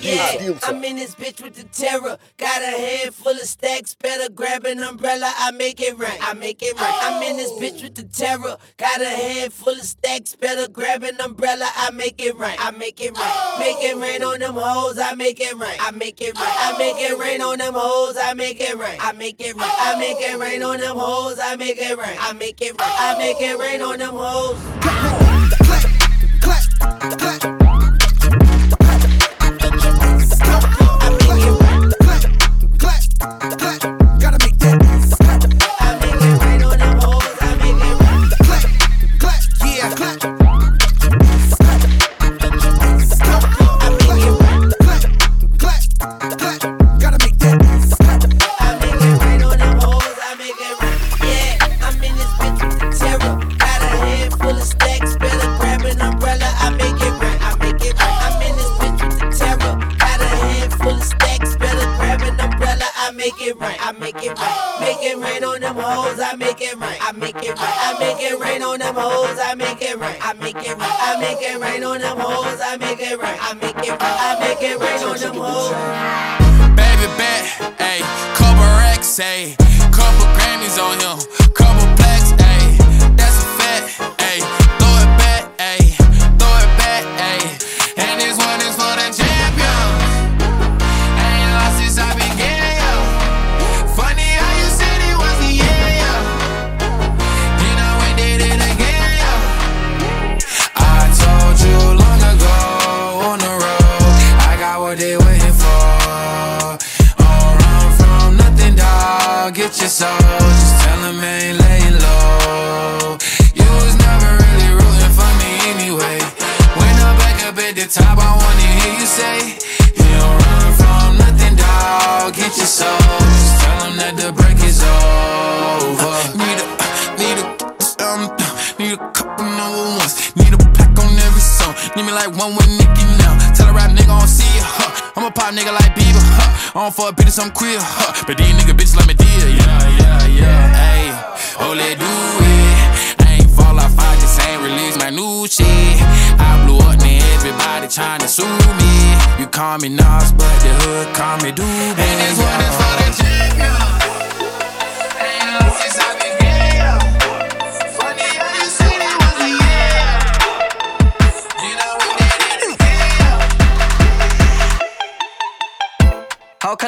Yeah, I'm in this bitch with the terror. Got a head full of stacks, better grab an umbrella. I make it rain. I make it rain. I'm in this bitch with the terror. Got a head full of stacks, better grab an umbrella. I make it rain. I make it rain. Make it rain on them hoes. I make it rain. I make it rain. I make it rain on them hoes. I make it rain. I make it rain. Make it right. I make it right. Make it rain on them hoes. I make it right. I make it right. I make it rain. On them hoes. I make it right. I make it right. I make it rain. On them hoes. I make it right. I make it right. I make it rain on them hoes. Clap, clap, clap. I don't fuck Peter, some queer. Huh. But these nigga bitches like me deal. Yeah, yeah, yeah. Hey, oh, let do it. I ain't fall off, I just ain't release my new shit. I blew up, and everybody trying to sue me. You call me Nas, but the hood call me Doobie. And this one is for the champion.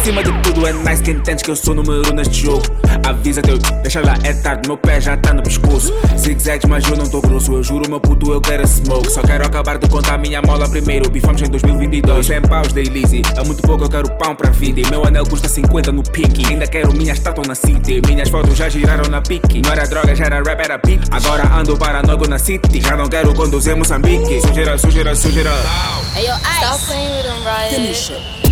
Acima de tudo é nice que entende que eu sou número neste jogo. Avisa teu, deixa lá, é tarde, meu pé já tá no pescoço. Zigzags, mas eu não tô grosso. Eu juro, meu puto, eu quero smoke. Só quero acabar de contar minha mola primeiro. Bifamos em 2022, 100 paus da Elise. É muito pouco, eu quero pão pra vida. Meu anel custa 50 no pique. Ainda quero minha estátua na city. Minhas fotos já giraram na pique. Não era droga, já era rap, era beat. Agora ando paranoico na city. Já não quero conduzir Moçambique. Sujeira, sujeira, sujeira. Hey, yo, Ice. Stop playing with them. Finish it.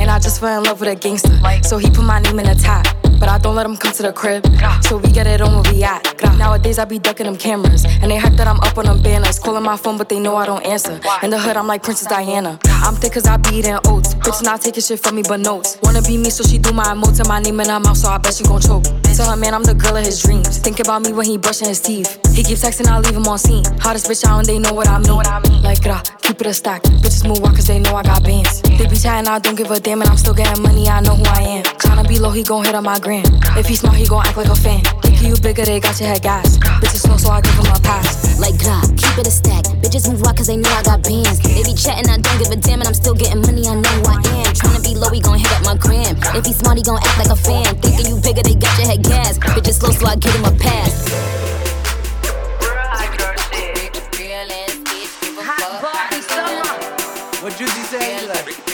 And I just fell in love with a gangster. So he put my name in the top. But I don't let him come to the crib. So we get it on where we at. Nowadays I be ducking them cameras. And they hype that I'm up on them banners. Calling my phone, but they know I don't answer. In the hood, I'm like Princess Diana. I'm thick cause I be eating oats. Bitch not taking shit from me but notes. Wanna be me, so she do my emotes and my name in her mouth, so I bet she gon' choke. Tell her man I'm the girl of his dreams. Think about me when he brushing his teeth. He keep texting, I leave him on seen. Hottest bitch out and they know what I mean. Like, grah, keep it a stack. Bitches move walk cause they know I got bands. They be chatting, I don't give a damn, and I'm still getting money, I know who I am. Tryna be low, he gon' hit on my gram. If he smart, he gon' act like a fan. Think you bigger, they got your head gas. Bitches slow, so I give him a pass. Like, God, keep it a stack. Bitches move walk cause they know I got bands. They be chatting, I don't give a damn, and I'm still getting money, I know who I am. Tryna be low, he gon' hit up my gram. If he smart, he gon' act like a fan. Thinking you bigger, they got your head gas. Bitches slow, so I give him a pass. What Juicy say? Like,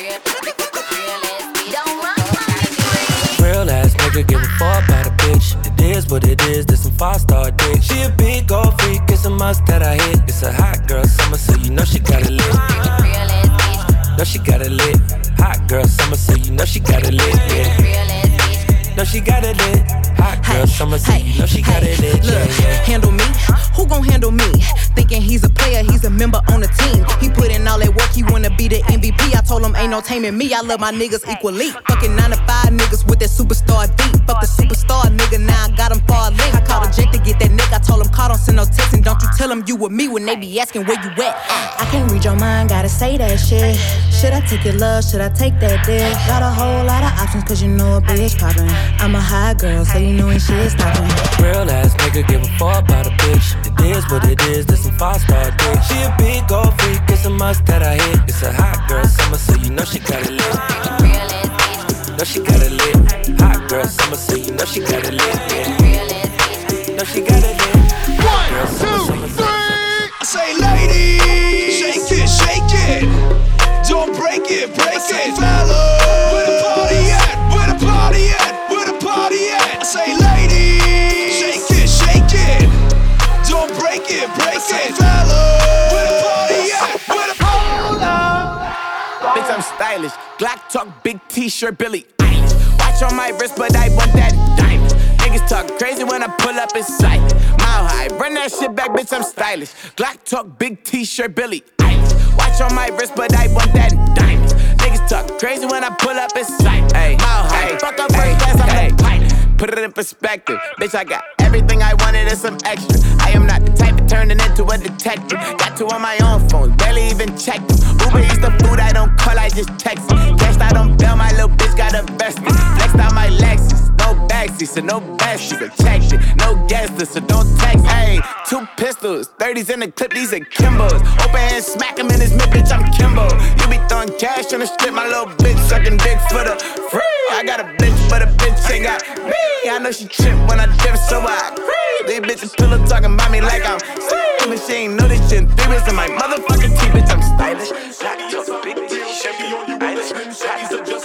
nigga, give a fuck about a bitch. It is what it is, this some five star dick. She a big old freak, it's a must that I hit. It's a hot girl summer, so you know she got it lit. Know she got it lit. Hot girl summer, so you know she got it lit. Yeah. Know she got it lit. Hot girl summer, so you know she got it lit. Look, Yeah, handle me. Who gon' handle me? Thinking he's a player, he's a member told him ain't no taming me. I love my niggas equally. Fucking nine to five niggas with that superstar beat. Fuck the superstar nigga, now I got him far link. I called a jet to get that nigga. I told him call, don't send no text, and don't you tell him you with me when they be asking where you at. I can't read your mind, gotta say that shit. Should I take your love? Should I take that dick? Got a whole lot of options, cause you know a bitch poppin'. I'm a high girl, so you know ain't shit stopping. Real ass nigga, give a fuck about a bitch. It is what it is, this some five star dick. She a big old freak, it's a must that I hit. It's a hot girl summer, so you know she got it lit. Know she got it lit. Hot girl summer, so you know she got it lit. Yeah. Know she got it lit. Hot girl I'm stylish. Glock talk, big t-shirt, Billie Eilish. Watch on my wrist, but I want that diamond. Niggas talk crazy when I pull up in sight. Mile high, run that shit back, bitch, I'm stylish. Glock talk, big t-shirt, Billie Eilish. Watch on my wrist, but I want that diamond. Niggas talk crazy when I pull up in sight. Put it in perspective, bitch. I got everything I wanted and some extra. I am not the type of turning into a detective. Got two on my own phone, barely even checked them. Uber eats the food I don't call, I just text it. Cashed out on bail, my little bitch got invested. Flexed out my Lexus, no backseat, so no. I checked no guesses, so don't text. Hey, two pistols, 30s in the clip, these are Kimbos. Open hand, smack him in his mid, bitch. I'm Kimbo. You be throwing cash on the strip, my little bitch sucking dick for the free. I got a bitch, but a bitch ain't got me. I know she trip when I dip, so I agree. These bitches pillow talking about me like I'm slim. And she ain't know this shit three weeks in my motherfucking teeth, bitch. I'm stylish. Black big t-shirt, Irish. Shawty's a just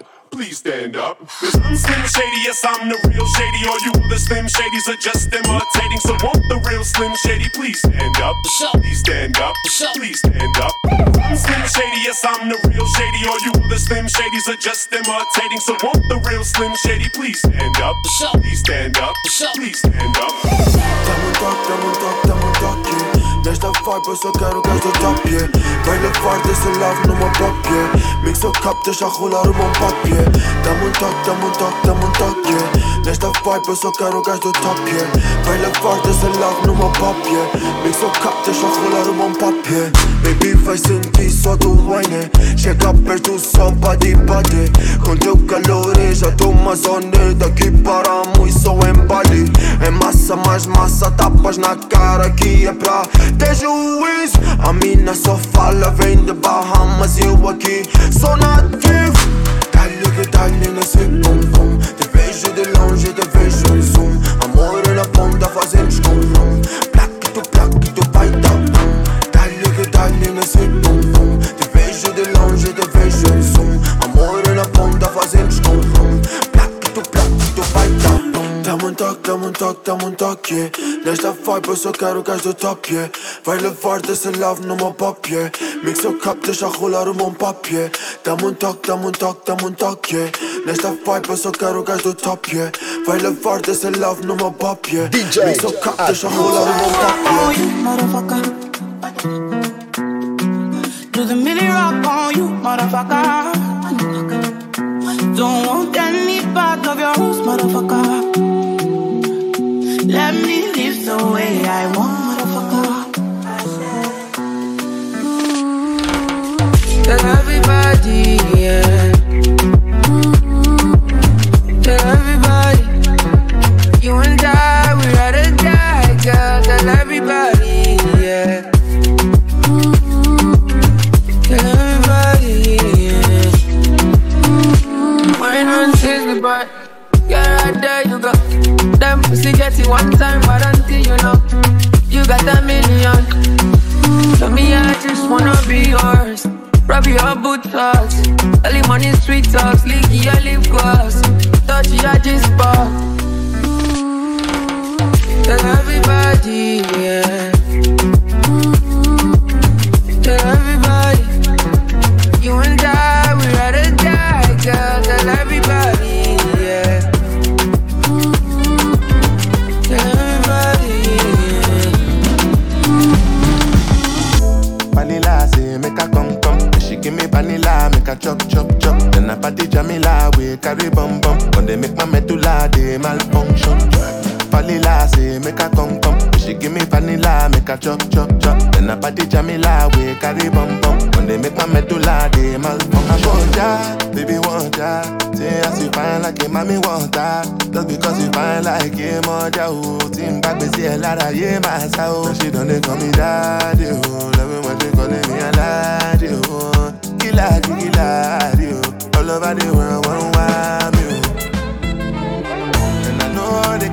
Please stand up. Cause I'm Slim Shady, yes, I'm the real Shady. All you other Slim Shadys are just imitating. So won't the real Slim Shady please stand up? Please stand up. Please stand up. I'm Slim Shady, yes, I'm the real Shady. All you other Slim Shadys are just imitating. So won't the real Slim Shady please stand up? Please stand up. Please stand up. Dá-me um toque, dá-me um toque, dá-me um toque Nesta vibe eu só quero gás do top, yeah. Vai levar desse love numa pop, yeah. Mix o cup, deixa rolar o bom pop, yeah. Dá-me um toque, dá-me um toque, dá-me um toque, yeah. Nesta vibe eu só quero gás do top, yeah. Vai levar desse love numa pop, yeah. Mix o cup, deixa rolar o bom pop, yeah. Baby vai sentir só do wine Chega perto só body body. Com teu calor eu já tô mais on it Daqui paramos só em Bali. É massa, mais massa, tapas na cara que é pra ter juízo A mina só fala, vem de Bahamas e eu aqui sou nativo Dá-lhe que dá-lhe nesse Te vejo de longe, te vejo em zoom. Amor na ponta, fazemos com rum Plaquito, plaquito, vai dar pum Dá-lhe que dá-lhe nesse Te vejo de longe, Dá-me toque, dá-me um toque, dá-me um toque yeah. Nesta vibe eu só quero gás do top yeah. Vai levar desse love numa pop yeah. Mix o cup, deixa rolar o bom pop yeah. Dá-me um toque, dá-me um toque, dá-me um toque yeah. Nesta vibe eu só quero gás do top yeah. Vai levar desse love numa pop yeah. DJ Mix o cup, deixa rolar o bom pop on yeah. you, motherfucker. Do the mini rock on you, motherfucker. Don't want any part of your rules, motherfucker the way I wanna fuck up. Mm-hmm. Tell everybody, yeah. Tell everybody, you and I, we'd rather die, girl. Tell everybody, yeah. Tell everybody, yeah. Why not chase me, but yeah, right there you go. Them pussy get it one time, but I got a million. So me, I just wanna be yours. Rub your boot talks. Early money, sweet talks. Leaky, your lip gloss. Touch your G spot. Tell everybody, yeah. They malfunction. Vanilla say make a come come. She give me vanilla, make a chop chop chop. Then I party Jamila, we carry bum bum. When they make my medulla, they malfunction. Want ya, baby want ya. Say as you fine like a mommy want ya. Just because you fine like a mother, oh. Team back, we see a lot of yeah, my soul. She done they call me daddy, oh. Love it when they calling me a laddie, oh. Killer, killer, oh. All over the world,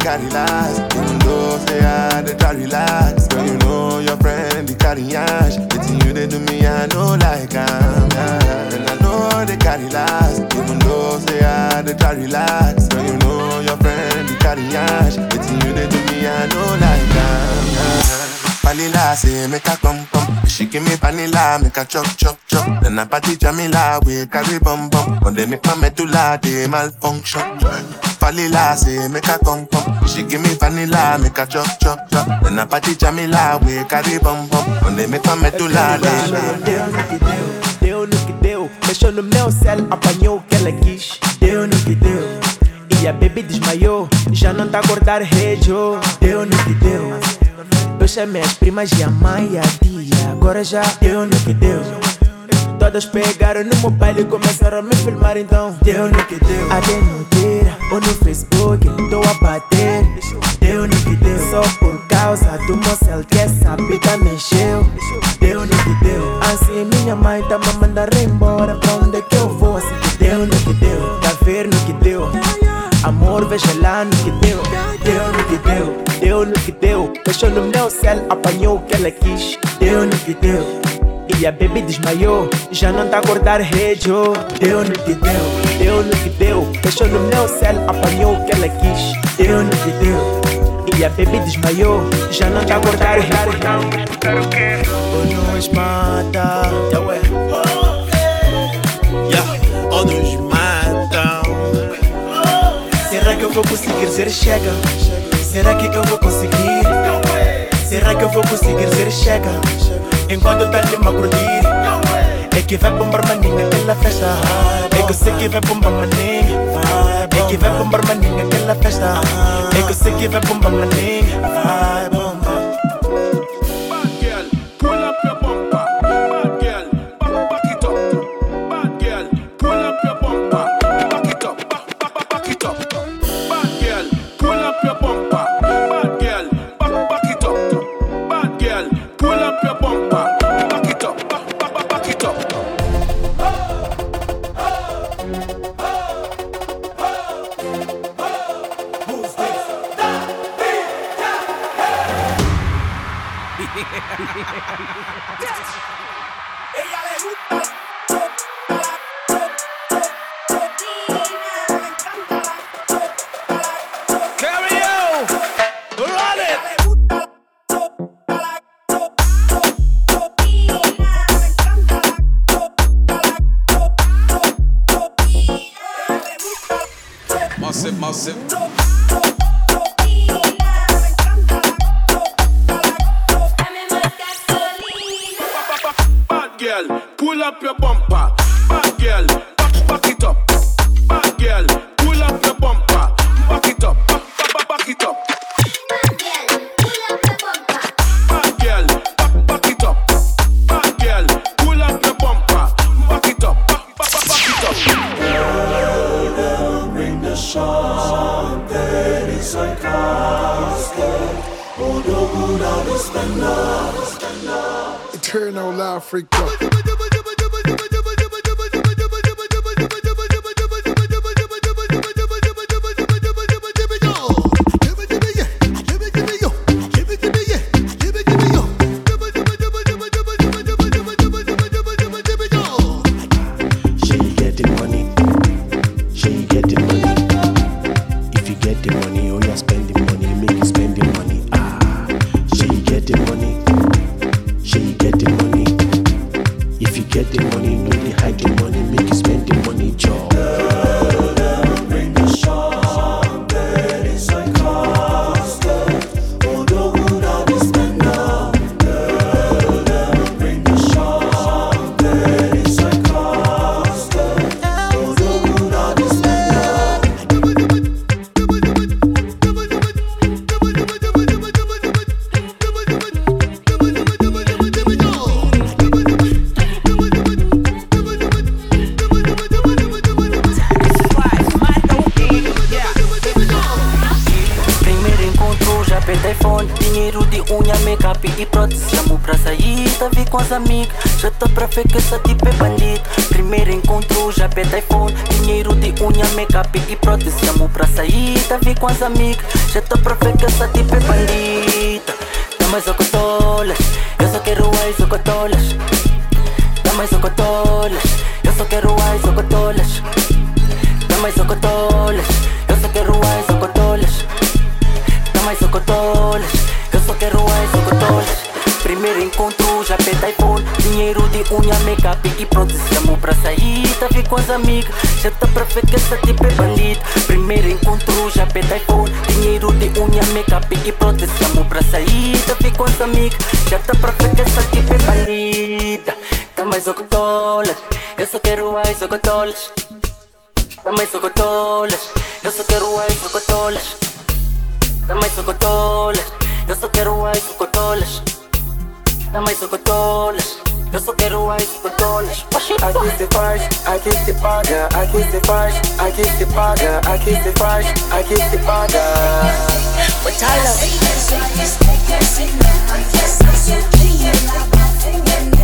carry last, even though say I they try relax. Girl, you know your friend they carry ash. It's you they do me, I know like I'm yeah. And I know they carry last, even though say I they try relax. Girl, you know your friend they carry ash. It's you they do me, I know like I'm yeah. Vanilla say make a come come. She give me vanilla, make a chop chop chop. Then I party Jamila, we carry bum bum. When they make my medulla, they malfunction. Vanilla say make a come come. She give me vanilla, make a chop chop chop. Then I party Jamila, we carry bum bum. When they make my medulla, Deu no que deu. Mexeu no meu céu, apanhou o que ela quis. Deu no que deu. E a baby desmaiou, já não tá a acordar rede. Deu no que deu. Eu chamei as primas e a mãe e a tia. Agora já deu no que deu. Todas pegaram no meu baile e começaram a me filmar então. Deu no que deu. Até no Twitter ou no Facebook Tô a bater. Deu no que deu. Só por causa do céu que essa bica mexeu. Deu no que deu. Assim minha mãe tá me mandar embora Pra onde que eu vou assim deu no que deu. Tá ver no que deu? Amor veja lá no que deu. Deu no que deu. Deu no que deu. Fechou no meu céu Apanhou o que ela quis. Deu no que deu e a baby desmaiou, já não tá a acordar rede, oh. Deu no que deu, deu no que deu Fechou no meu céu, apanhou o que ela quis Deu no que deu E a baby desmaiou, já não tá a acordar rede Ou nos mata yeah. Ou nos matam Será que eu vou conseguir ser chega? Será que eu vou conseguir? Será que eu vou conseguir ser chega? Enquanto tá ali a curtir É que vai bombar maninha aquela festa que eu sei que vai bombar maninha É que vai bombar maninha aquela festa que eu sei que vai bombar maninha It. Massive, massive. Eternal loud freak up. unha, make-up e prótese. Chamo pra sair, tá vi com as amigas. Já tá pra ver que essa tipo é bandido. Primeiro encontro, já pede iPhone Dinheiro de unha, make-up e prótese. Chamo pra sair, tá vi com as amigas. Já tá pra ver que essa tipo é bandida. Dá socotolas Eu só quero ai socotolas Dá socotolas Eu só quero ai socotolas Dá socotolas Eu só quero ai socotolas Primeiro encontro, já pede iPhone. Dinheiro de unha, make-up e prótese Chamo pra sair, tá vi com as amigas Já tá pra ver que essa tipo é bandida Primeiro encontro, já pede iPhone. Dinheiro de unha, make-up e prótese Chamo pra sair, tá vi com as amigas Já tá pra ver que essa tipo é bandida Tá mais socotolas Eu só quero ai socotolas Tá mais socotolas Eu só quero Damay socotolas, yo so quiero guay socotolas. Damay socotolas, yo so quiero guay socotolas. I kiss the fresh, I kiss the powder, I kiss the fresh, I kiss the powder, I kiss the fresh, I kiss the powder. But I love it.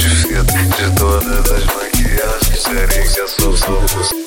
de todas as maquiagens. Seria que é só, só.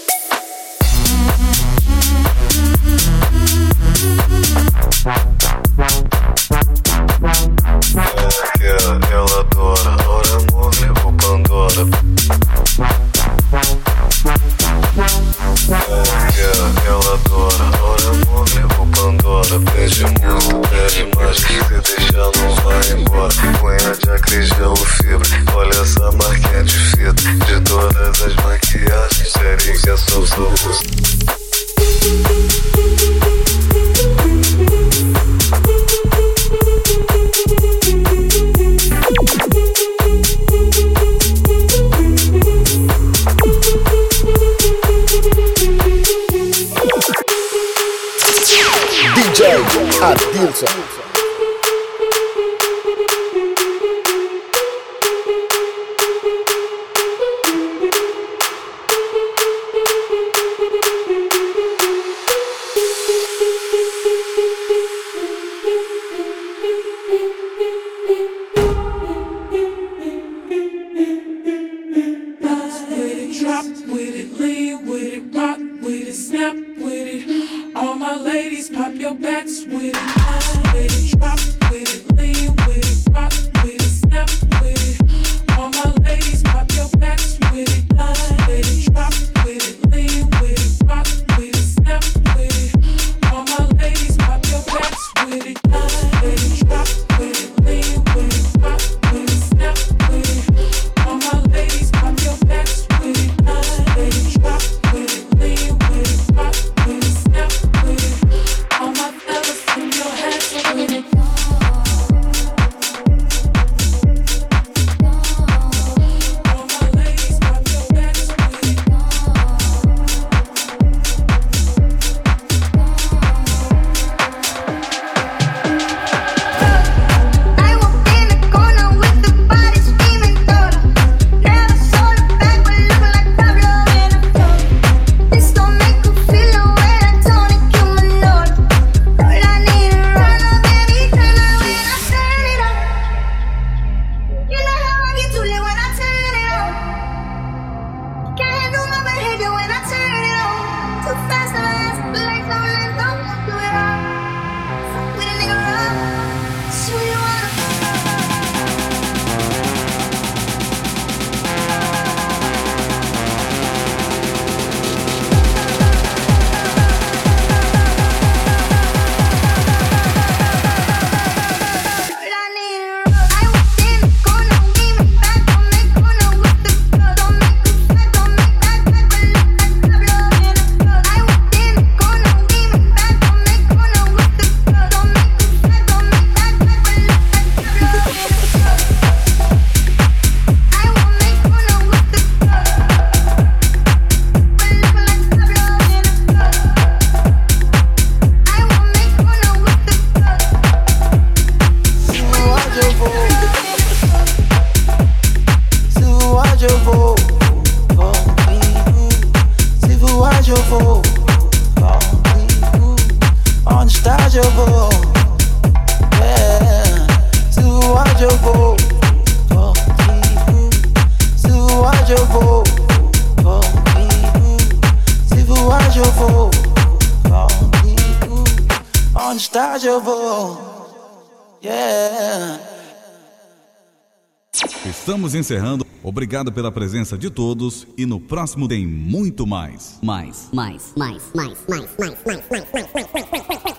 Encerrando. Obrigado pela presença de todos e no próximo tem muito mais. Mais, mais, mais, mais, mais, mais, mais, mais, mais, mais, mais, mais, mais.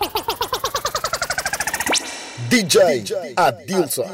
DJ Adilson.